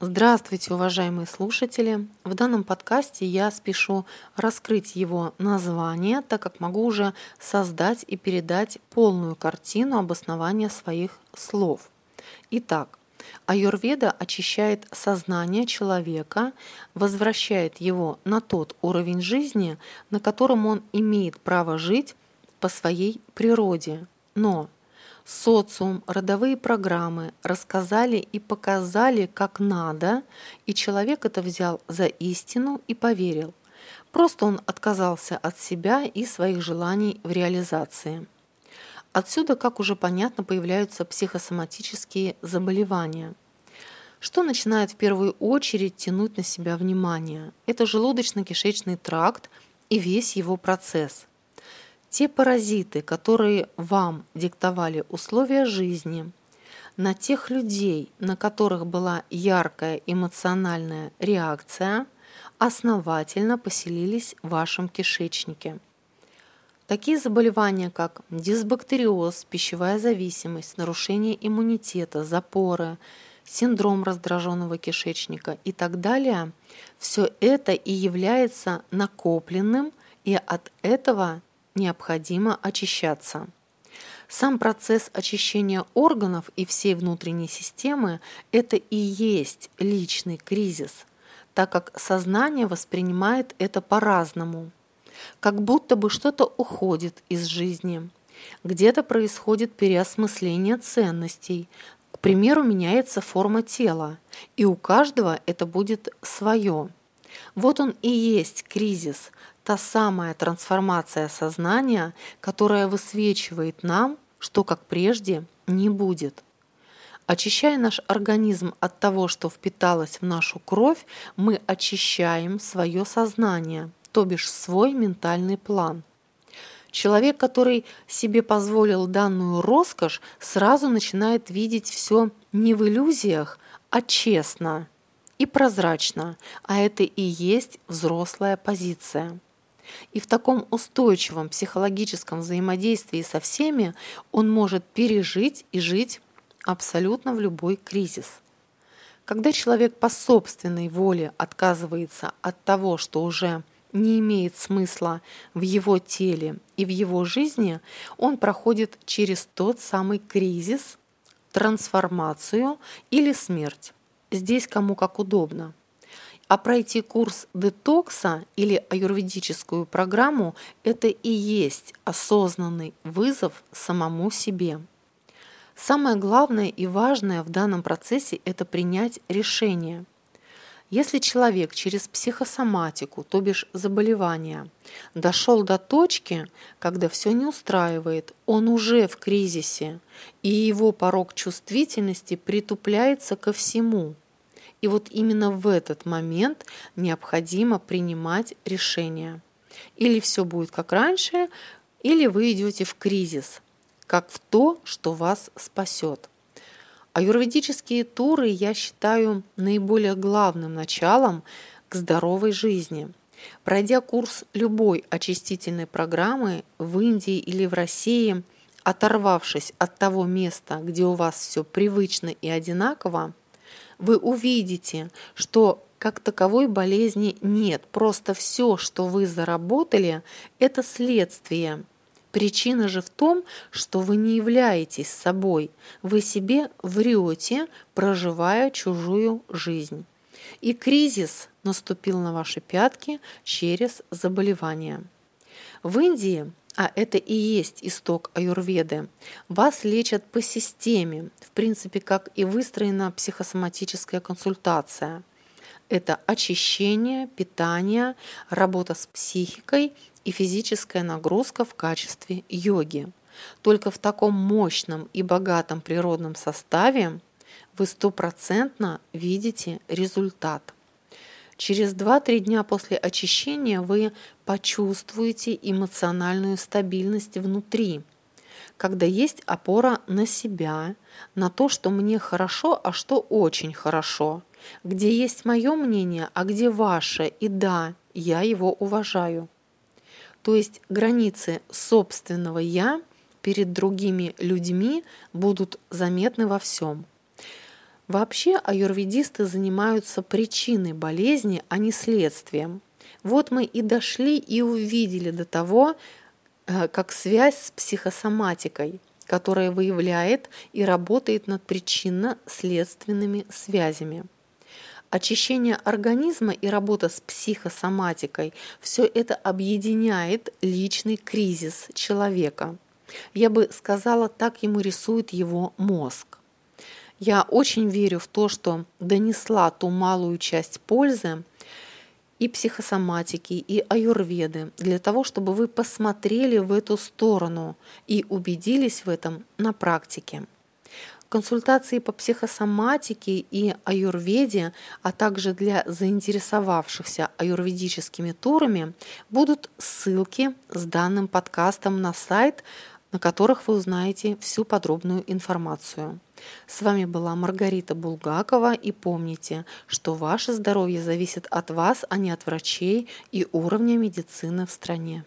Здравствуйте, уважаемые слушатели! В данном подкасте я спешу раскрыть его название, так как могу уже создать и передать полную картину обоснования своих слов. Итак, Аюрведа очищает сознание человека, возвращает его на тот уровень жизни, на котором он имеет право жить по своей природе. Но социум, родовые программы рассказали и показали, как надо, и человек это взял за истину и поверил. Просто он отказался от себя и своих желаний в реализации. Отсюда, как уже понятно, появляются психосоматические заболевания. Что начинает в первую очередь тянуть на себя внимание? Это желудочно-кишечный тракт и весь его процесс – те паразиты, которые вам диктовали условия жизни, на тех людей, на которых была яркая эмоциональная реакция, основательно поселились в вашем кишечнике. Такие заболевания, как дисбактериоз, пищевая зависимость, нарушение иммунитета, запоры, синдром раздраженного кишечника и так далее, все это и является накопленным, и от этого необходимо очищаться. Сам процесс очищения органов и всей внутренней системы – это и есть личный кризис, так как сознание воспринимает это по-разному. Как будто бы что-то уходит из жизни. Где-то происходит переосмысление ценностей. К примеру, меняется форма тела, и у каждого это будет свое. Вот он и есть кризис, та самая трансформация сознания, которая высвечивает нам, что как прежде не будет. Очищая наш организм от того, что впиталось в нашу кровь, мы очищаем свое сознание, то бишь свой ментальный план. Человек, который себе позволил данную роскошь, сразу начинает видеть все не в иллюзиях, а честно и прозрачно, а это и есть взрослая позиция. И в таком устойчивом психологическом взаимодействии со всеми он может пережить и жить абсолютно в любой кризис. Когда человек по собственной воле отказывается от того, что уже не имеет смысла в его теле и в его жизни, он проходит через тот самый кризис, трансформацию или смерть. Здесь кому как удобно. А пройти курс детокса или аюрведическую программу – это и есть осознанный вызов самому себе. Самое главное и важное в данном процессе – это принять решение. Если человек через психосоматику, то бишь заболевания, дошел до точки, когда все не устраивает, он уже в кризисе, и его порог чувствительности притупляется ко всему – и вот именно в этот момент необходимо принимать решение. Или все будет как раньше, или вы идете в кризис, как в то, что вас спасет. Аюрведические туры я считаю наиболее главным началом к здоровой жизни. Пройдя курс любой очистительной программы в Индии или в России, оторвавшись от того места, где у вас все привычно и одинаково, вы увидите, что как таковой болезни нет. Просто все, что вы заработали, это следствие. Причина же в том, что вы не являетесь собой. Вы себе врете, проживая чужую жизнь. И кризис наступил на ваши пятки через заболевание. В Индии а это и есть исток аюрведы, вас лечат по системе, в принципе, как и выстроена психосоматическая консультация. Это очищение, питание, работа с психикой и физическая нагрузка в качестве йоги. Только в таком мощном и богатом природном составе вы стопроцентно видите результат. Через 2-3 дня после очищения вы почувствуете эмоциональную стабильность внутри, когда есть опора на себя, на то, что мне хорошо, а что очень хорошо, где есть мое мнение, а где ваше, и да, я его уважаю. То есть границы собственного «я» перед другими людьми будут заметны во всем – Вообще аюрведисты занимаются причиной болезни, а не следствием. Вот мы и дошли и увидели до того, э, как связь с психосоматикой, которая выявляет и работает над причинно-следственными связями. Очищение организма и работа с психосоматикой – все это объединяет личный кризис человека. Я бы сказала, так ему рисует его мозг. Я очень верю в то, что донесла ту малую часть пользы и психосоматики, и аюрведы для того, чтобы вы посмотрели в эту сторону и убедились в этом на практике. Консультации по психосоматике и аюрведе, а также для заинтересовавшихся аюрведическими турами будут ссылки с данным подкастом на сайт, на которых вы узнаете всю подробную информацию. С вами была Маргарита Булгакова и помните, что ваше здоровье зависит от вас, а не от врачей и уровня медицины в стране.